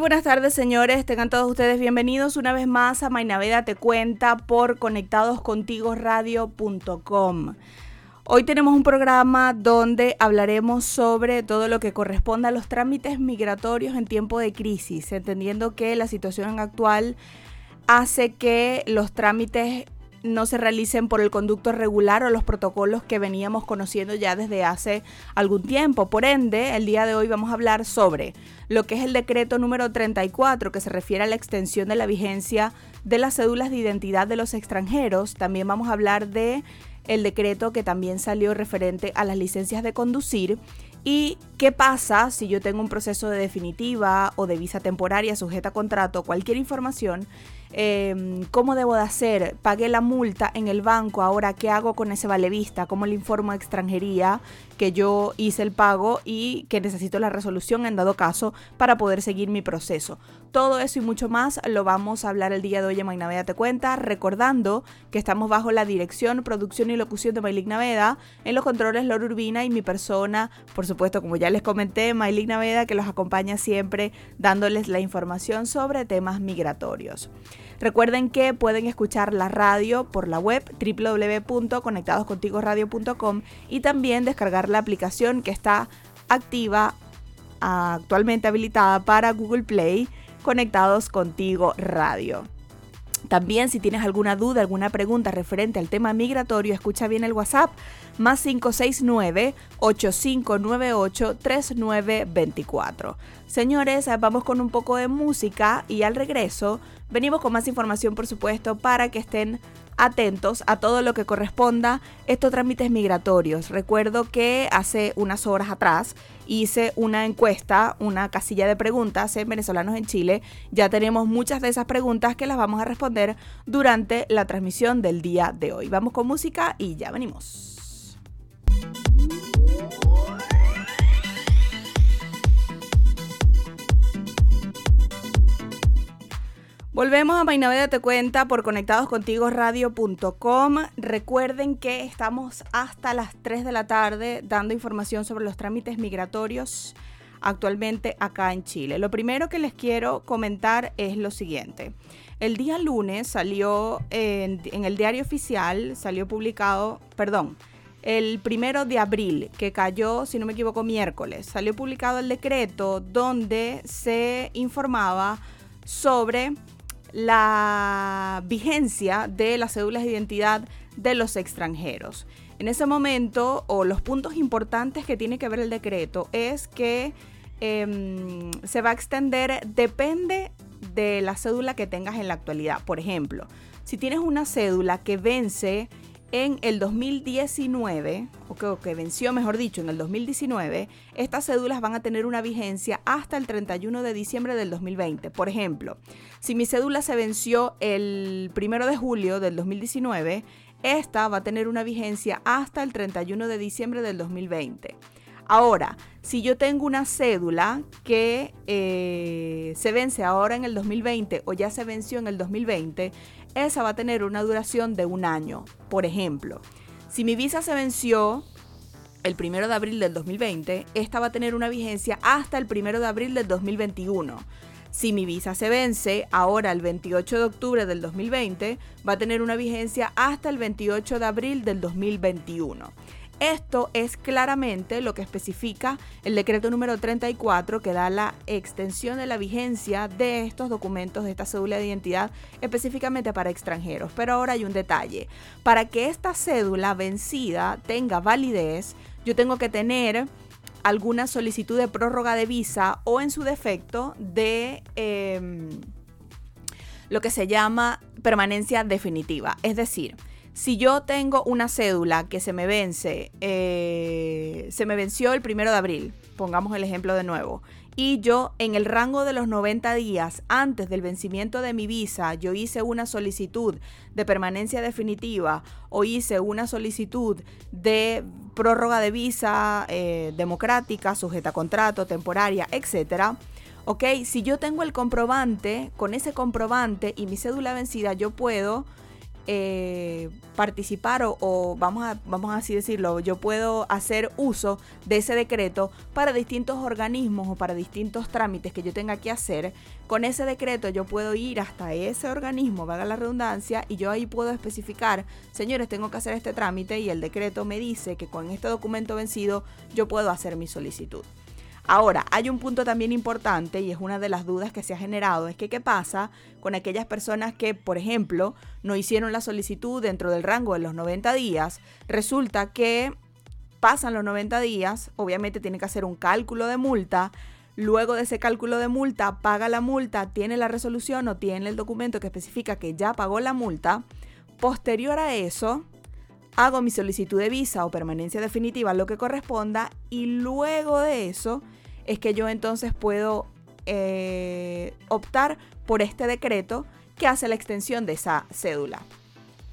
Buenas tardes, señores. Tengan todos ustedes bienvenidos una vez más a Mainaveda Te Cuenta por conectadoscontigoradio.com. Hoy tenemos un programa donde hablaremos sobre todo lo que corresponde a los trámites migratorios en tiempo de crisis, entendiendo que la situación actual hace que los trámites no se realicen por el conducto regular o los protocolos que veníamos conociendo ya desde hace algún tiempo. Por ende, el día de hoy vamos a hablar sobre lo que es el decreto número 34 que se refiere a la extensión de la vigencia de las cédulas de identidad de los extranjeros. También vamos a hablar de el decreto que también salió referente a las licencias de conducir ¿Y qué pasa si yo tengo un proceso de definitiva o de visa temporaria sujeta a contrato? Cualquier información Em, ¿Cómo debo de hacer? Pagué la multa en el banco, ahora ¿qué hago con ese vale vista? ¿Cómo le informo a extranjería que yo hice el pago y que necesito la resolución en dado caso para poder seguir mi proceso? Todo eso y mucho más lo vamos a hablar el día de hoy en Maynaveda Te Cuenta, recordando que estamos bajo la dirección, producción y locución de Maylig Naveda, en los controles Loro Urbina y mi persona, por supuesto, como ya les comenté, Maylig Naveda, que los acompaña siempre dándoles la información sobre temas migratorios. Recuerden que pueden escuchar la radio por la web www.conectadoscontigoradio.com y también descargar la aplicación que está activa, actualmente habilitada para Google Play, Conectados Contigo Radio. También si tienes alguna duda, alguna pregunta referente al tema migratorio, escucha bien el WhatsApp más 569-8598-3924. Señores, vamos con un poco de música y al regreso venimos con más información, por supuesto, para que estén atentos a todo lo que corresponda estos trámites migratorios. Recuerdo que hace unas horas atrás hice una encuesta, una casilla de preguntas en venezolanos en Chile. Ya tenemos muchas de esas preguntas que las vamos a responder durante la transmisión del día de hoy. Vamos con música y ya venimos. Volvemos a Mainaveda Te Cuenta por conectadoscontigoradio.com. Recuerden que estamos hasta las 3 de la tarde dando información sobre los trámites migratorios actualmente acá en Chile. Lo primero que les quiero comentar es lo siguiente. El día lunes salió en, en el diario oficial, salió publicado, perdón, el primero de abril, que cayó, si no me equivoco, miércoles, salió publicado el decreto donde se informaba sobre la vigencia de las cédulas de identidad de los extranjeros. En ese momento, o los puntos importantes que tiene que ver el decreto, es que em, se va a extender, depende de la cédula que tengas en la actualidad. Por ejemplo, si tienes una cédula que vence en el 2019, o que, venció, mejor dicho, en el 2019, estas cédulas van a tener una vigencia hasta el 31 de diciembre del 2020. Por ejemplo, si mi cédula se venció el 1 de julio del 2019, esta va a tener una vigencia hasta el 31 de diciembre del 2020. Ahora, si yo tengo una cédula que eh, se vence ahora en el 2020 o ya se venció en el 2020, esa va a tener una duración de un año. Por ejemplo, si mi visa se venció el 1 de abril del 2020, esta va a tener una vigencia hasta el 1 de abril del 2021. Si mi visa se vence ahora el 28 de octubre del 2020, va a tener una vigencia hasta el 28 de abril del 2021. Esto es claramente lo que especifica el decreto número 34 que da la extensión de la vigencia de estos documentos, de esta cédula de identidad específicamente para extranjeros. Pero ahora hay un detalle. Para que esta cédula vencida tenga validez, yo tengo que tener alguna solicitud de prórroga de visa o en su defecto de... Em, lo que se llama permanencia definitiva. Es decir, si yo tengo una cédula que se me vence, eh, se me venció el primero de abril, pongamos el ejemplo de nuevo, y yo en el rango de los 90 días antes del vencimiento de mi visa, yo hice una solicitud de permanencia definitiva o hice una solicitud de prórroga de visa eh, democrática, sujeta a contrato, temporaria, etcétera. Ok, si yo tengo el comprobante, con ese comprobante y mi cédula vencida, yo puedo eh, participar o, vamos, a, vamos a así decirlo, yo puedo hacer uso de ese decreto para distintos organismos o para distintos trámites que yo tenga que hacer. Con ese decreto yo puedo ir hasta ese organismo, vaga la redundancia, y yo ahí puedo especificar, señores, tengo que hacer este trámite y el decreto me dice que con este documento vencido yo puedo hacer mi solicitud. Ahora, hay un punto también importante y es una de las dudas que se ha generado, es que qué pasa con aquellas personas que, por ejemplo, no hicieron la solicitud dentro del rango de los 90 días, resulta que pasan los 90 días, obviamente tiene que hacer un cálculo de multa, luego de ese cálculo de multa paga la multa, tiene la resolución o tiene el documento que especifica que ya pagó la multa, posterior a eso, hago mi solicitud de visa o permanencia definitiva, lo que corresponda, y luego de eso es que yo entonces puedo eh, optar por este decreto que hace la extensión de esa cédula.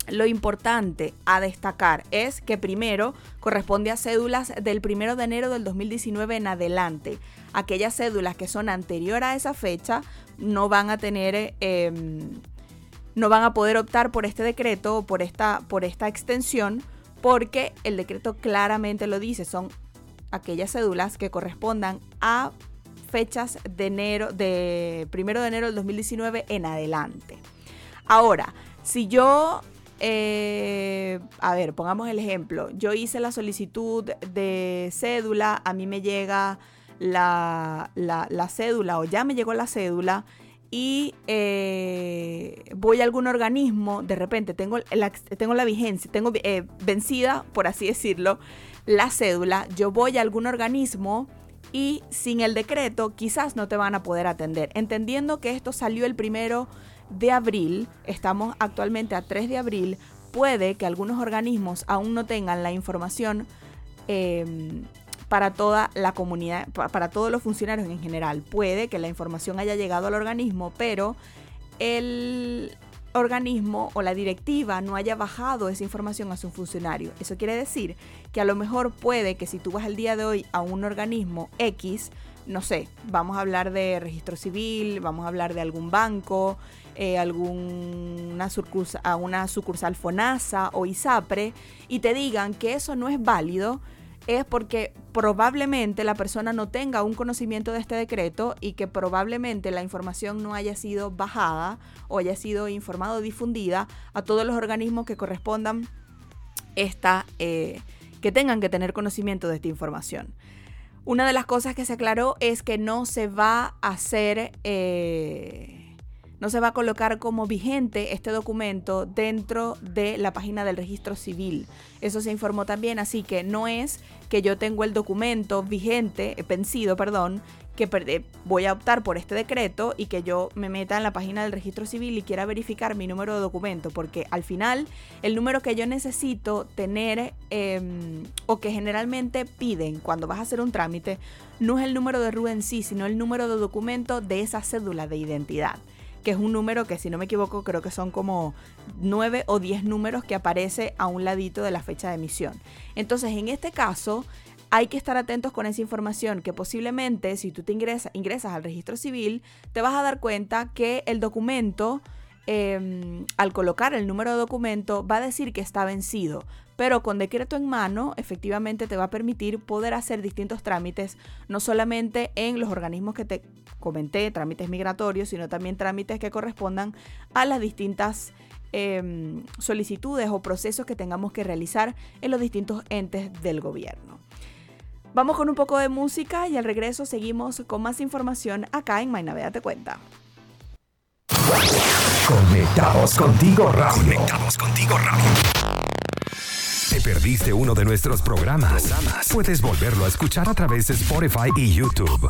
Lo importante a destacar es que primero corresponde a cédulas del 1 de enero del 2019 en adelante. Aquellas cédulas que son anterior a esa fecha no van a tener, em, no van a poder optar por este decreto o por esta, por esta extensión porque el decreto claramente lo dice, son aquellas cédulas que correspondan a fechas de enero, de primero de enero del 2019 en adelante. Ahora, si yo, eh, a ver, pongamos el ejemplo, yo hice la solicitud de cédula, a mí me llega la, la, cédula o ya me llegó la cédula y eh, voy a algún organismo, de repente tengo la, tengo la vigencia, tengo eh, vencida, por así decirlo, la cédula, yo voy a algún organismo y sin el decreto quizás no te van a poder atender. Entendiendo que esto salió el primero de abril, estamos actualmente a 3 de abril, puede que algunos organismos aún no tengan la información em, para toda la comunidad, para todos los funcionarios en general. Puede que la información haya llegado al organismo, pero el, organismo o la directiva no haya bajado esa información a su funcionario. Eso quiere decir que a lo mejor puede que si tú vas el día de hoy a un organismo X, no sé, vamos a hablar de registro civil, vamos a hablar de algún banco, eh, alguna una sucursal FONASA o ISAPRE y te digan que eso no es válido, es porque probablemente la persona no tenga un conocimiento de este decreto y que probablemente la información no haya sido bajada o haya sido informada o difundida a todos los organismos que correspondan esta, eh, que tengan que tener conocimiento de esta información. Una de las cosas que se aclaró es que no se va a hacer... Eh, no se va a colocar como vigente este documento dentro de la página del registro civil. Eso se informó también, así que no es que yo tengo el documento vigente, eh, vencido, perdón, que eh, voy a optar por este decreto y que yo me meta en la página del registro civil y quiera verificar mi número de documento, porque al final el número que yo necesito tener em, o que generalmente piden cuando vas a hacer un trámite no es el número de RU en sí, sino el número de documento de esa cédula de identidad que es un número que si no me equivoco creo que son como 9 o 10 números que aparece a un ladito de la fecha de emisión. Entonces en este caso hay que estar atentos con esa información que posiblemente si tú te ingresas, ingresas al registro civil te vas a dar cuenta que el documento Em, al colocar el número de documento va a decir que está vencido, pero con decreto en mano efectivamente te va a permitir poder hacer distintos trámites, no solamente en los organismos que te comenté, trámites migratorios, sino también trámites que correspondan a las distintas em, solicitudes o procesos que tengamos que realizar en los distintos entes del gobierno. Vamos con un poco de música y al regreso seguimos con más información acá en Mainavea Te Cuenta. Conectados contigo radio. Conectados contigo radio. ¿Te perdiste uno de nuestros programas? Puedes volverlo a escuchar a través de Spotify y YouTube.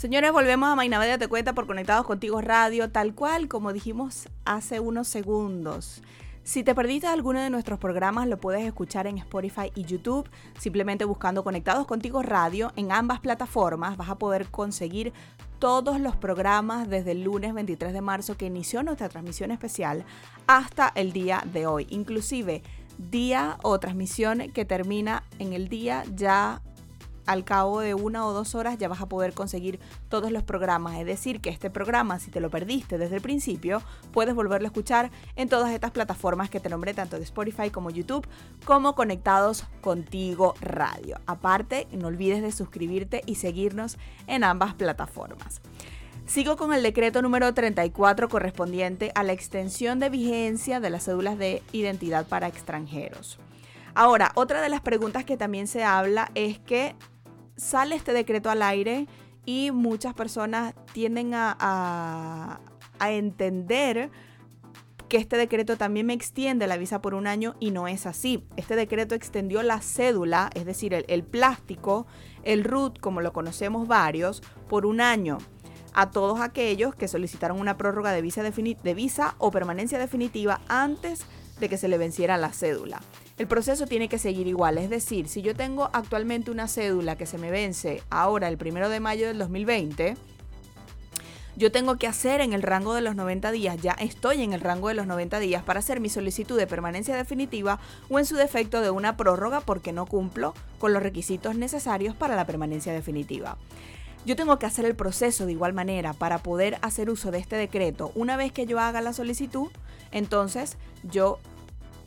Señores, volvemos a Mainamedia Te Cuenta por Conectados Contigo Radio, tal cual como dijimos hace unos segundos. Si te perdiste alguno de nuestros programas, lo puedes escuchar en Spotify y YouTube. Simplemente buscando Conectados Contigo Radio en ambas plataformas vas a poder conseguir todos los programas desde el lunes 23 de marzo que inició nuestra transmisión especial hasta el día de hoy. Inclusive día o transmisión que termina en el día ya al cabo de una o dos horas ya vas a poder conseguir todos los programas. Es decir, que este programa, si te lo perdiste desde el principio, puedes volverlo a escuchar en todas estas plataformas que te nombré, tanto de Spotify como YouTube, como conectados contigo radio. Aparte, no olvides de suscribirte y seguirnos en ambas plataformas. Sigo con el decreto número 34 correspondiente a la extensión de vigencia de las cédulas de identidad para extranjeros. Ahora, otra de las preguntas que también se habla es que sale este decreto al aire y muchas personas tienden a, entender que este decreto también me extiende la visa por un año y no es así. Este decreto extendió la cédula, es decir, el, plástico, el RUT, como lo conocemos varios, por un año a todos aquellos que solicitaron una prórroga de visa, de visa o permanencia definitiva antes de que se le venciera la cédula el proceso tiene que seguir igual. Es decir, si yo tengo actualmente una cédula que se me vence ahora el primero de mayo del 2020, yo tengo que hacer en el rango de los 90 días, ya estoy en el rango de los 90 días para hacer mi solicitud de permanencia definitiva o en su defecto de una prórroga porque no cumplo con los requisitos necesarios para la permanencia definitiva. Yo tengo que hacer el proceso de igual manera para poder hacer uso de este decreto. Una vez que yo haga la solicitud, entonces yo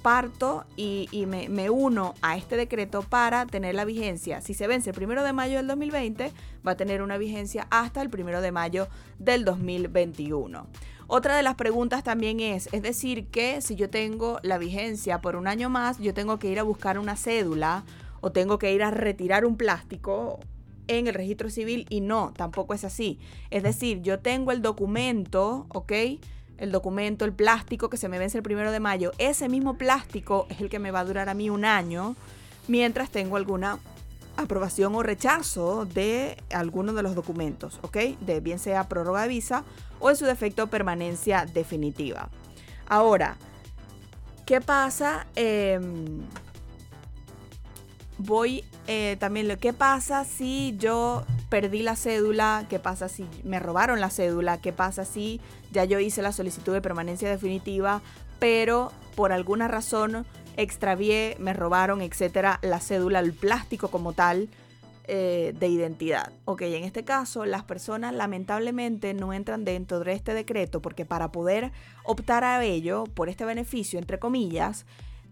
parto y, me, uno a este decreto para tener la vigencia. Si se vence el primero de mayo del 2020, va a tener una vigencia hasta el primero de mayo del 2021. Otra de las preguntas también es, es decir, que si yo tengo la vigencia por un año más, yo tengo que ir a buscar una cédula o tengo que ir a retirar un plástico en el registro civil y no, tampoco es así. Es decir, yo tengo el documento, ¿ok? El documento, el plástico que se me vence el primero de mayo, ese mismo plástico es el que me va a durar a mí un año mientras tengo alguna aprobación o rechazo de alguno de los documentos, ¿ok? De bien sea prórroga de visa o en su defecto permanencia definitiva. Ahora, ¿qué pasa? Em, voy eh, también que pasa si yo perdí la cédula, qué pasa si me robaron la cédula, qué pasa si ya yo hice la solicitud de permanencia definitiva, pero por alguna razón extravié, me robaron, etcétera, la cédula, el plástico como tal eh, de identidad. Ok, en este caso las personas lamentablemente no entran dentro de este decreto porque para poder optar a ello, por este beneficio, entre comillas,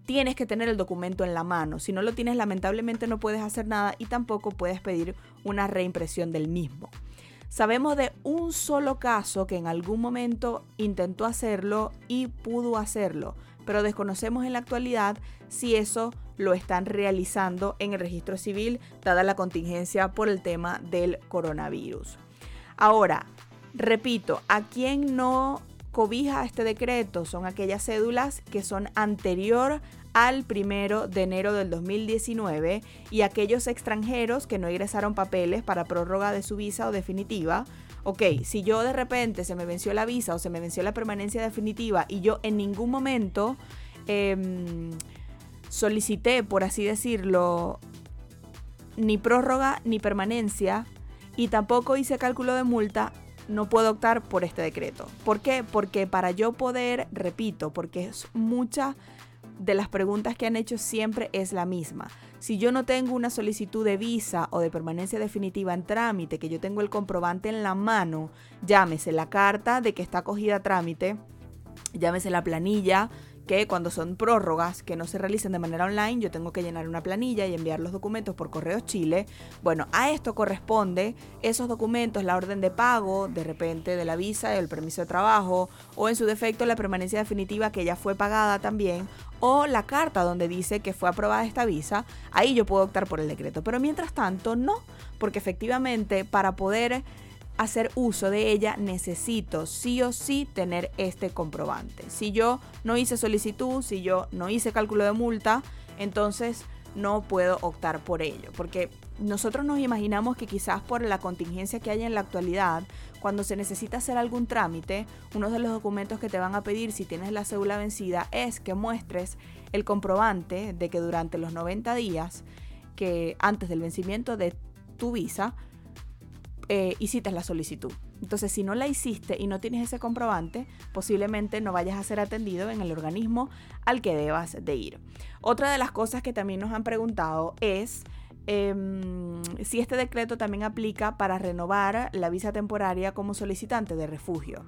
tienes que tener el documento en la mano. Si no lo tienes, lamentablemente no puedes hacer nada y tampoco puedes pedir una reimpresión del mismo. Sabemos de un solo caso que en algún momento intentó hacerlo y pudo hacerlo, pero desconocemos en la actualidad si eso lo están realizando en el registro civil, dada la contingencia por el tema del coronavirus. Ahora, repito, a quien no cobija este decreto son aquellas cédulas que son anterior al primero de enero del 2019 y aquellos extranjeros que no ingresaron papeles para prórroga de su visa o definitiva. Ok, si yo de repente se me venció la visa o se me venció la permanencia definitiva y yo en ningún momento em, solicité, por así decirlo, ni prórroga ni permanencia y tampoco hice cálculo de multa, no puedo optar por este decreto. ¿Por qué? Porque para yo poder, repito, porque es mucha de las preguntas que han hecho siempre es la misma. Si yo no tengo una solicitud de visa o de permanencia definitiva en trámite, que yo tengo el comprobante en la mano, llámese la carta de que está acogida a trámite, llámese la planilla que cuando son prórrogas que no se realicen de manera online, yo tengo que llenar una planilla y enviar los documentos por correo Chile. Bueno, a esto corresponde esos documentos, la orden de pago, de repente de la visa, el permiso de trabajo, o en su defecto la permanencia definitiva que ya fue pagada también, o la carta donde dice que fue aprobada esta visa, ahí yo puedo optar por el decreto. Pero mientras tanto, no, porque efectivamente para poder hacer uso de ella, necesito sí o sí tener este comprobante. Si yo no hice solicitud, si yo no hice cálculo de multa, entonces no puedo optar por ello, porque nosotros nos imaginamos que quizás por la contingencia que hay en la actualidad, cuando se necesita hacer algún trámite, uno de los documentos que te van a pedir si tienes la cédula vencida es que muestres el comprobante de que durante los 90 días que antes del vencimiento de tu visa eh, hiciste la solicitud. Entonces, si no la hiciste y no tienes ese comprobante, posiblemente no vayas a ser atendido en el organismo al que debas de ir. Otra de las cosas que también nos han preguntado es em, si este decreto también aplica para renovar la visa temporaria como solicitante de refugio.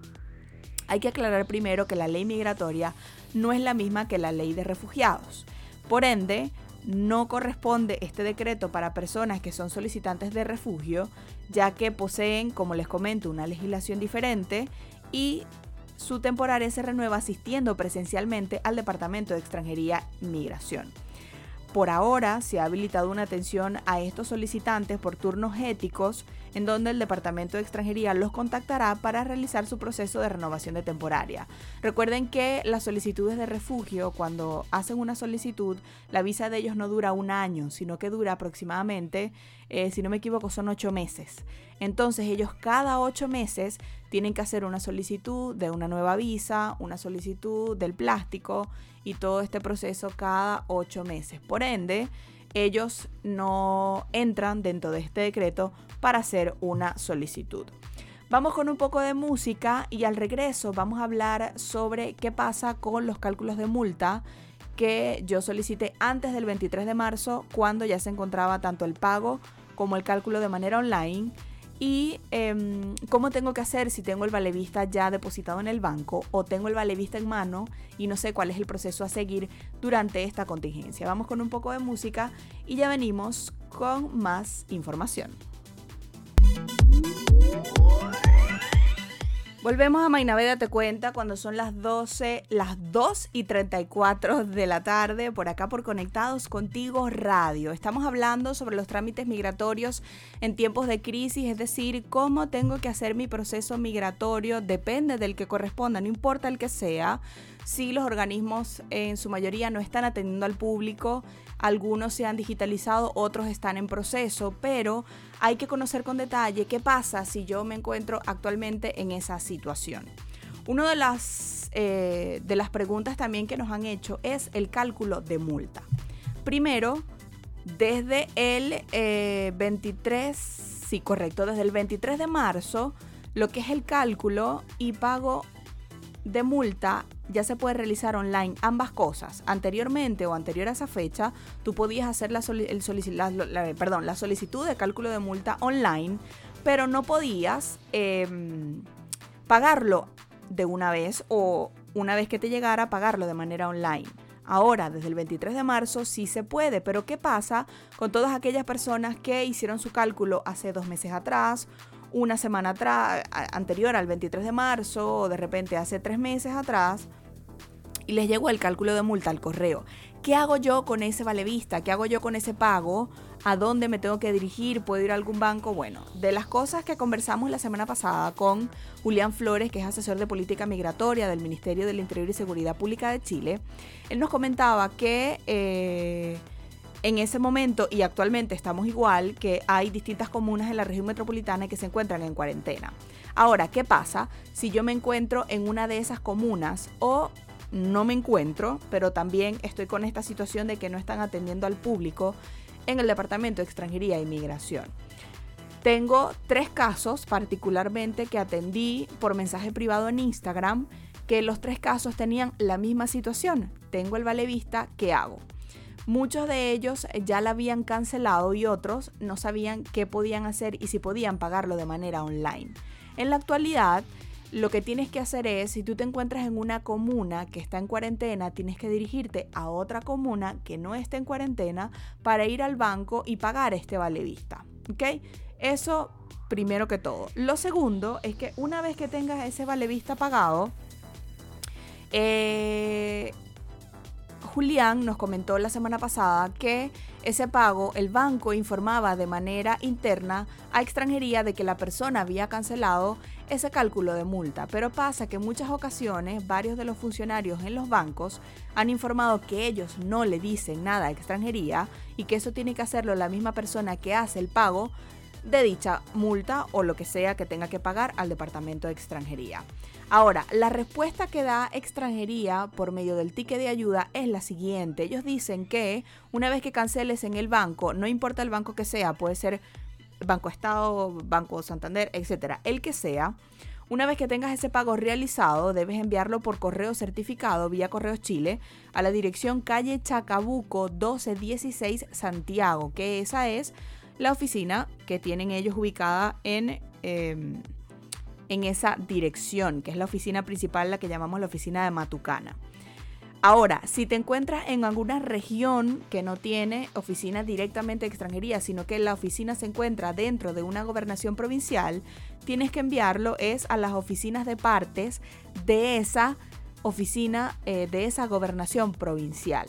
Hay que aclarar primero que la ley migratoria no es la misma que la ley de refugiados. Por ende, no corresponde este decreto para personas que son solicitantes de refugio, ya que poseen, como les comento, una legislación diferente y su temporaria se renueva asistiendo presencialmente al Departamento de Extranjería Migración. Por ahora se ha habilitado una atención a estos solicitantes por turnos éticos en donde el Departamento de Extranjería los contactará para realizar su proceso de renovación de temporaria. Recuerden que las solicitudes de refugio, cuando hacen una solicitud, la visa de ellos no dura un año, sino que dura aproximadamente, eh, si no me equivoco, son ocho meses. Entonces ellos cada ocho meses tienen que hacer una solicitud de una nueva visa, una solicitud del plástico y todo este proceso cada ocho meses. Por ende, ellos no entran dentro de este decreto para hacer una solicitud. Vamos con un poco de música y al regreso vamos a hablar sobre qué pasa con los cálculos de multa que yo solicité antes del 23 de marzo cuando ya se encontraba tanto el pago como el cálculo de manera online y em, cómo tengo que hacer si tengo el valevista ya depositado en el banco o tengo el valevista en mano y no sé cuál es el proceso a seguir durante esta contingencia. Vamos con un poco de música y ya venimos con más información. Volvemos a Mainaveda Te Cuenta cuando son las 12, las 2 y 34 de la tarde, por acá por Conectados Contigo Radio. Estamos hablando sobre los trámites migratorios en tiempos de crisis, es decir, cómo tengo que hacer mi proceso migratorio, depende del que corresponda, no importa el que sea Sí, los organismos en su mayoría no están atendiendo al público, algunos se han digitalizado, otros están en proceso, pero hay que conocer con detalle qué pasa si yo me encuentro actualmente en esa situación. Una de las, eh, de las preguntas también que nos han hecho es el cálculo de multa. Primero, desde el 23, eh, sí, correcto, desde el 23 de marzo, lo que es el cálculo y pago de multa ya se puede realizar online ambas cosas. Anteriormente o anterior a esa fecha, tú podías hacer la, perdón, la solicitud de cálculo de multa online, pero no podías em, pagarlo de una vez o una vez que te llegara pagarlo de manera online. Ahora, desde el 23 de marzo, sí se puede, pero ¿qué pasa con todas aquellas personas que hicieron su cálculo hace dos meses atrás una semana atrás, anterior al 23 de marzo o de repente hace tres meses atrás y les llegó el cálculo de multa al correo. ¿Qué hago yo con ese valevista? ¿Qué hago yo con ese pago? ¿A dónde me tengo que dirigir? ¿Puedo ir a algún banco? Bueno, de las cosas que conversamos la semana pasada con Julián Flores, que es asesor de política migratoria del Ministerio del Interior y Seguridad Pública de Chile, él nos comentaba que... Eh, en ese momento y actualmente estamos igual, que hay distintas comunas en la región metropolitana que se encuentran en cuarentena. Ahora, ¿qué pasa si yo me encuentro en una de esas comunas o no me encuentro, pero también estoy con esta situación de que no están atendiendo al público en el Departamento de Extranjería e Inmigración? Tengo tres casos particularmente que atendí por mensaje privado en Instagram, que los tres casos tenían la misma situación. Tengo el vale vista, ¿qué hago? Muchos de ellos ya la habían cancelado y otros no sabían qué podían hacer y si podían pagarlo de manera online. En la actualidad, lo que tienes que hacer es, si tú te encuentras en una comuna que está en cuarentena, tienes que dirigirte a otra comuna que no esté en cuarentena para ir al banco y pagar este vale vista. ¿Ok? Eso primero que todo. Lo segundo es que una vez que tengas ese vale vista pagado, eh, Julián nos comentó la semana pasada que ese pago el banco informaba de manera interna a extranjería de que la persona había cancelado ese cálculo de multa, pero pasa que en muchas ocasiones varios de los funcionarios en los bancos han informado que ellos no le dicen nada a extranjería y que eso tiene que hacerlo la misma persona que hace el pago de dicha multa o lo que sea que tenga que pagar al Departamento de Extranjería. Ahora, la respuesta que da extranjería por medio del ticket de ayuda es la siguiente. Ellos dicen que una vez que canceles en el banco, no importa el banco que sea, puede ser Banco Estado, Banco Santander, etcétera, el que sea, una vez que tengas ese pago realizado, debes enviarlo por correo certificado vía Correos Chile a la dirección calle Chacabuco 1216 Santiago, que esa es la oficina que tienen ellos ubicada en, em, en esa dirección, que es la oficina principal, la que llamamos la oficina de Matucana. Ahora, si te encuentras en alguna región que no tiene oficina directamente de extranjería, sino que la oficina se encuentra dentro de una gobernación provincial, tienes que enviarlo es a las oficinas de partes de esa oficina, eh, de esa gobernación provincial.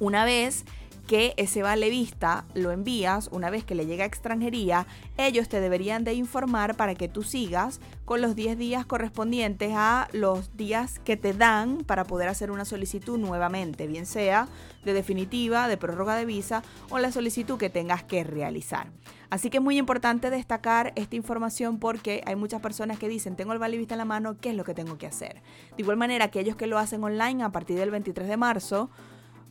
Una vez que ese vale vista lo envías una vez que le llega a extranjería, ellos te deberían de informar para que tú sigas con los 10 días correspondientes a los días que te dan para poder hacer una solicitud nuevamente, bien sea de definitiva, de prórroga de visa o la solicitud que tengas que realizar. Así que es muy importante destacar esta información porque hay muchas personas que dicen, tengo el vale vista en la mano, ¿qué es lo que tengo que hacer? De igual manera, aquellos que lo hacen online a partir del 23 de marzo,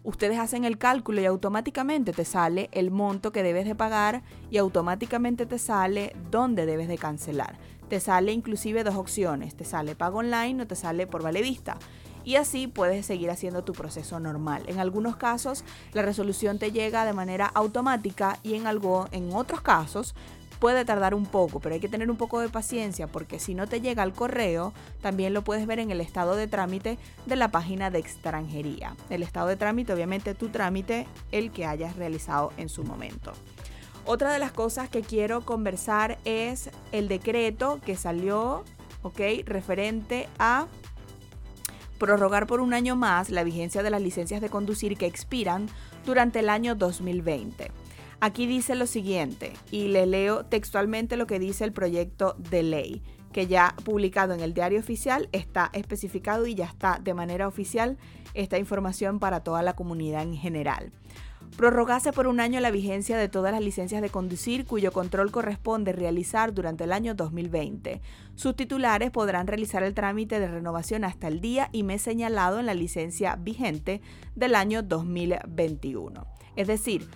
ustedes hacen el cálculo y automáticamente te sale el monto que debes de pagar y automáticamente te sale dónde debes de cancelar. Te sale inclusive dos opciones, te sale pago online o te sale por vale vista. Y así puedes seguir haciendo tu proceso normal. En algunos casos la resolución te llega de manera automática y en, algo, en otros casos puede tardar un poco, pero hay que tener un poco de paciencia porque si no te llega al correo, también lo puedes ver en el estado de trámite de la página de extranjería. El estado de trámite, obviamente tu trámite, el que hayas realizado en su momento. Otra de las cosas que quiero conversar es el decreto que salió, ¿ok? Referente a prorrogar por un año más la vigencia de las licencias de conducir que expiran durante el año 2020. Aquí dice lo siguiente, y le leo textualmente lo que dice el proyecto de ley, que ya publicado en el diario oficial está especificado y ya está de manera oficial esta información para toda la comunidad en general. Prorrogase por un año la vigencia de todas las licencias de conducir cuyo control corresponde realizar durante el año 2020. Sus titulares podrán realizar el trámite de renovación hasta el día y mes señalado en la licencia vigente del año 2021. Es decir,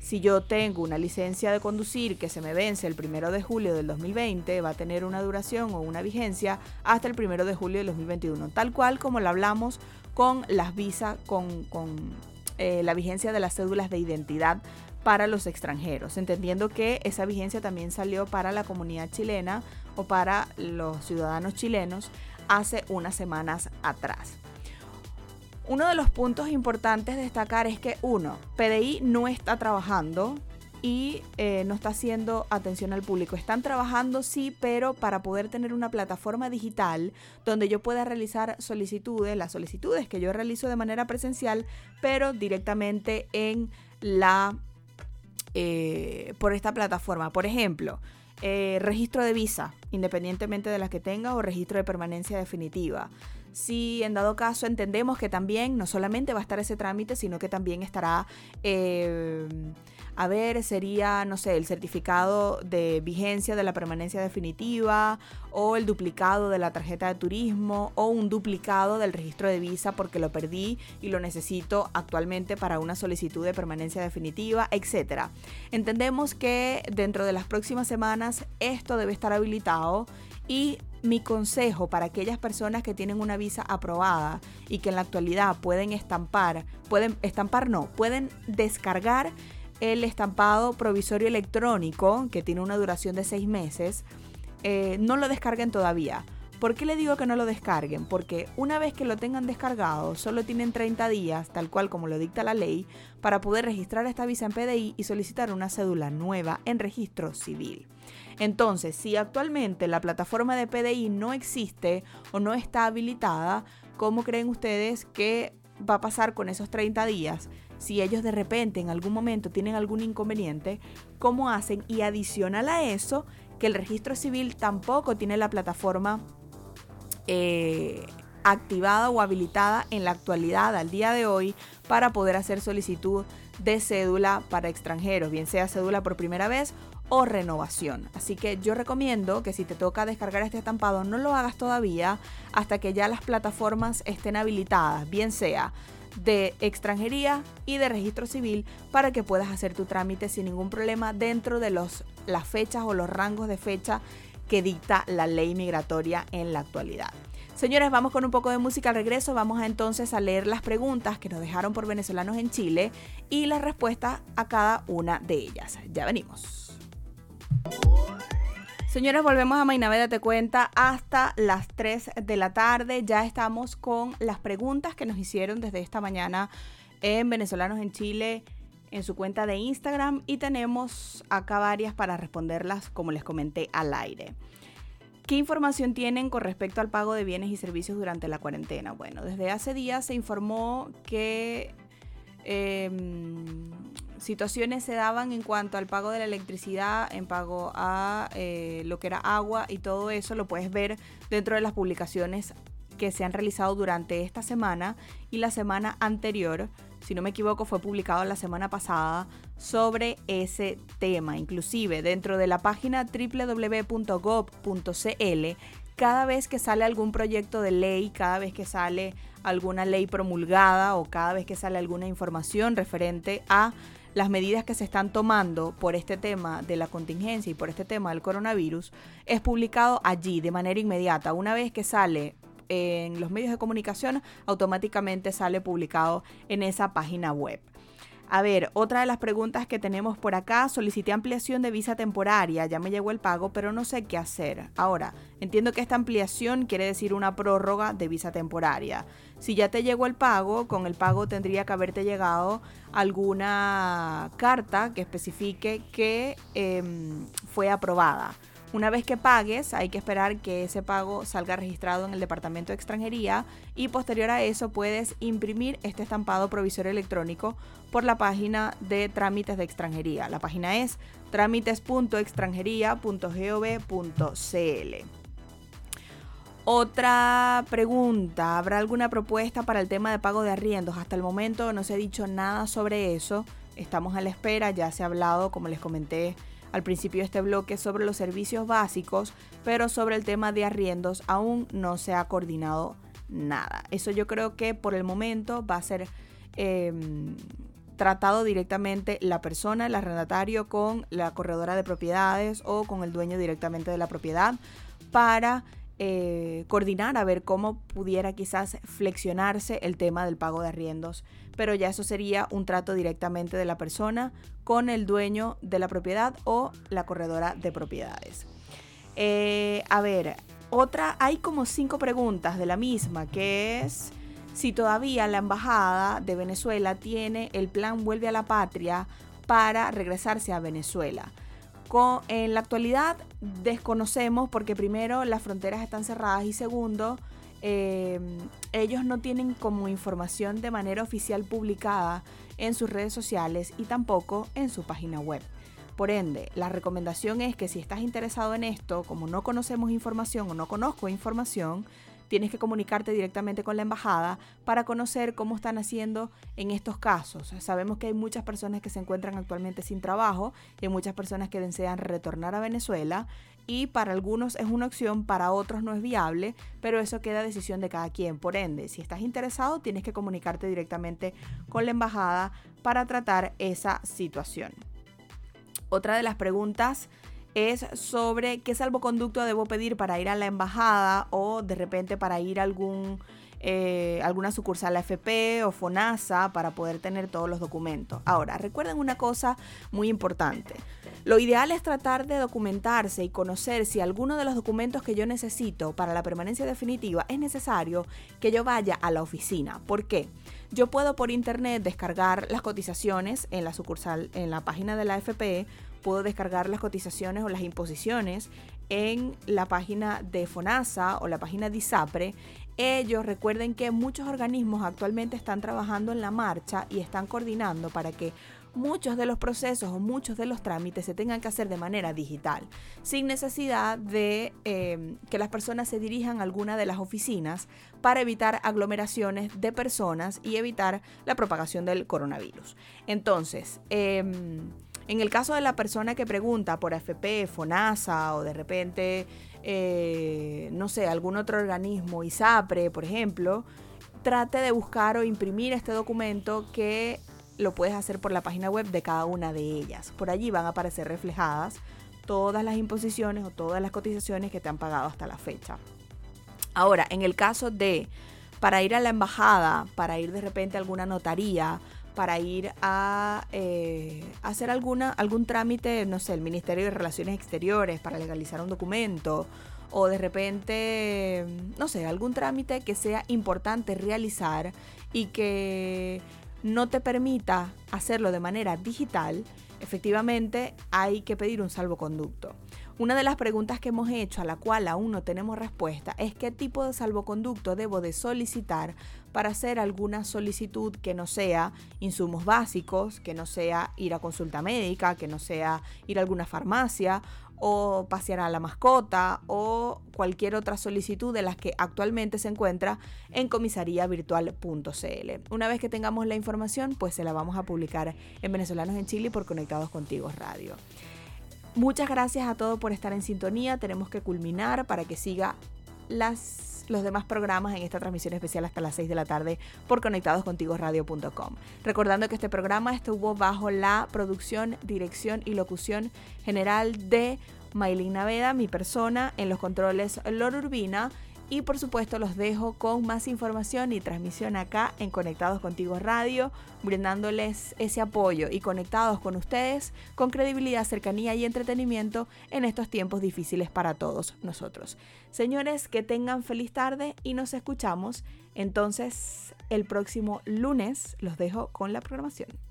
si yo tengo una licencia de conducir que se me vence el primero de julio del 2020, va a tener una duración o una vigencia hasta el primero de julio del 2021, tal cual como lo hablamos con las visas, con, eh, la vigencia de las cédulas de identidad para los extranjeros, entendiendo que esa vigencia también salió para la comunidad chilena o para los ciudadanos chilenos hace unas semanas atrás. Uno de los puntos importantes de destacar es que, uno, PDI no está trabajando y eh, no está haciendo atención al público. Están trabajando, sí, pero para poder tener una plataforma digital donde yo pueda realizar solicitudes, las solicitudes que yo realizo de manera presencial, pero directamente en la eh, por esta plataforma. Por ejemplo, eh, registro de visa, independientemente de las que tenga, o registro de permanencia definitiva si en dado caso entendemos que también no solamente va a estar ese trámite, sino que también estará, eh, a ver, sería, no sé, el certificado de vigencia de la permanencia definitiva o el duplicado de la tarjeta de turismo o un duplicado del registro de visa porque lo perdí y lo necesito actualmente para una solicitud de permanencia definitiva, etc. Entendemos que dentro de las próximas semanas esto debe estar habilitado y mi consejo para aquellas personas que tienen una visa aprobada y que en la actualidad pueden estampar, pueden estampar no, pueden descargar el estampado provisorio electrónico que tiene una duración de seis meses, eh, no lo descarguen todavía. ¿Por qué le digo que no lo descarguen? Porque una vez que lo tengan descargado, solo tienen 30 días, tal cual como lo dicta la ley, para poder registrar esta visa en PDI y solicitar una cédula nueva en registro civil. Entonces, si actualmente la plataforma de PDI no existe o no está habilitada, ¿cómo creen ustedes que va a pasar con esos 30 días? Si ellos de repente en algún momento tienen algún inconveniente, ¿cómo hacen? Y adicional a eso, que el registro civil tampoco tiene la plataforma eh, activada o habilitada en la actualidad, al día de hoy, para poder hacer solicitud de cédula para extranjeros, bien sea cédula por primera vez o renovación. Así que yo recomiendo que si te toca descargar este estampado no lo hagas todavía hasta que ya las plataformas estén habilitadas, bien sea de extranjería y de registro civil para que puedas hacer tu trámite sin ningún problema dentro de los, las fechas o los rangos de fecha que dicta la ley migratoria en la actualidad. Señores, vamos con un poco de música al regreso. Vamos entonces a leer las preguntas que nos dejaron por venezolanos en Chile y las respuestas a cada una de ellas. Ya venimos. Señores, volvemos a Mainaveda Te Cuenta hasta las 3 de la tarde. Ya estamos con las preguntas que nos hicieron desde esta mañana en Venezolanos en Chile en su cuenta de Instagram y tenemos acá varias para responderlas como les comenté al aire. ¿Qué información tienen con respecto al pago de bienes y servicios durante la cuarentena? Bueno, desde hace días se informó que em, situaciones se daban en cuanto al pago de la electricidad, en pago a eh, lo que era agua y todo eso. Lo puedes ver dentro de las publicaciones que se han realizado durante esta semana y la semana anterior, si no me equivoco, fue publicado la semana pasada sobre ese tema. Inclusive dentro de la página www.gov.cl, cada vez que sale algún proyecto de ley, cada vez que sale alguna ley promulgada o cada vez que sale alguna información referente a las medidas que se están tomando por este tema de la contingencia y por este tema del coronavirus, es publicado allí de manera inmediata. Una vez que sale en los medios de comunicación, automáticamente sale publicado en esa página web. A ver, otra de las preguntas que tenemos por acá, solicité ampliación de visa temporaria, ya me llegó el pago, pero no sé qué hacer. Ahora, entiendo que esta ampliación quiere decir una prórroga de visa temporaria. Si ya te llegó el pago, con el pago tendría que haberte llegado alguna carta que especifique que em, fue aprobada. Una vez que pagues, hay que esperar que ese pago salga registrado en el Departamento de Extranjería y posterior a eso puedes imprimir este estampado provisorio electrónico por la página de trámites de extranjería. La página es trámites.extranjería.gov.cl. Otra pregunta, ¿habrá alguna propuesta para el tema de pago de arriendos? Hasta el momento no se ha dicho nada sobre eso. Estamos a la espera, ya se ha hablado, como les comenté, al principio de este bloque sobre los servicios básicos, pero sobre el tema de arriendos aún no se ha coordinado nada. Eso yo creo que por el momento va a ser em, tratado directamente la persona, el arrendatario, con la corredora de propiedades o con el dueño directamente de la propiedad para eh, coordinar a ver cómo pudiera quizás flexionarse el tema del pago de arriendos. Pero ya eso sería un trato directamente de la persona con el dueño de la propiedad o la corredora de propiedades. Eh, a ver, otra, hay como cinco preguntas de la misma, que es si todavía la embajada de Venezuela tiene el plan Vuelve a la Patria para regresarse a Venezuela en la actualidad desconocemos porque primero las fronteras están cerradas y segundo, em, ellos no tienen como información de manera oficial publicada en sus redes sociales y tampoco en su página web. Por ende, la recomendación es que si estás interesado en esto, como no conocemos información o no conozco información, tienes que comunicarte directamente con la embajada para conocer cómo están haciendo en estos casos. Sabemos que hay muchas personas que se encuentran actualmente sin trabajo y hay muchas personas que desean retornar a Venezuela y para algunos es una opción, para otros no es viable, pero eso queda decisión de cada quien. Por ende, si estás interesado, tienes que comunicarte directamente con la embajada para tratar esa situación. Otra de las preguntas es sobre qué salvoconducto debo pedir para ir a la embajada o de repente para ir a algún, eh, alguna sucursal AFP o FONASA para poder tener todos los documentos. Ahora, recuerden una cosa muy importante. Lo ideal es tratar de documentarse y conocer si alguno de los documentos que yo necesito para la permanencia definitiva es necesario que yo vaya a la oficina. ¿Por qué? Yo puedo por internet descargar las cotizaciones en la sucursal, en la página de la AFP puedo descargar las cotizaciones o las imposiciones en la página de FONASA o la página de ISAPRE. Ellos recuerden que muchos organismos actualmente están trabajando en la marcha y están coordinando para que muchos de los procesos o muchos de los trámites se tengan que hacer de manera digital, sin necesidad de em, que las personas se dirijan a alguna de las oficinas para evitar aglomeraciones de personas y evitar la propagación del coronavirus. Entonces, em, en el caso de la persona que pregunta por AFP, FONASA o de repente, eh, no sé, algún otro organismo, ISAPRE, por ejemplo, trate de buscar o imprimir este documento que lo puedes hacer por la página web de cada una de ellas. Por allí van a aparecer reflejadas todas las imposiciones o todas las cotizaciones que te han pagado hasta la fecha. Ahora, en el caso de para ir a la embajada, para ir de repente a alguna notaría, para ir a eh, hacer alguna, algún trámite, no sé, el Ministerio de Relaciones Exteriores, para legalizar un documento, o de repente, no sé, algún trámite que sea importante realizar y que no te permita hacerlo de manera digital, efectivamente hay que pedir un salvoconducto. Una de las preguntas que hemos hecho a la cual aún no tenemos respuesta es qué tipo de salvoconducto debo de solicitar para hacer alguna solicitud que no sea insumos básicos, que no sea ir a consulta médica, que no sea ir a alguna farmacia o pasear a la mascota o cualquier otra solicitud de las que actualmente se encuentra en comisaríavirtual.cl. Una vez que tengamos la información, pues se la vamos a publicar en Venezolanos en Chile por Conectados Contigo Radio. Muchas gracias a todos por estar en sintonía. Tenemos que culminar para que siga las, los demás programas en esta transmisión especial hasta las 6 de la tarde por conectadoscontigoradio.com. Recordando que este programa estuvo bajo la producción, dirección y locución general de Maylin Naveda, mi persona, en los controles Lor Urbina y por supuesto los dejo con más información y transmisión acá en Conectados Contigo Radio, brindándoles ese apoyo y conectados con ustedes con credibilidad, cercanía y entretenimiento en estos tiempos difíciles para todos nosotros. Señores, que tengan feliz tarde y nos escuchamos entonces el próximo lunes. Los dejo con la programación.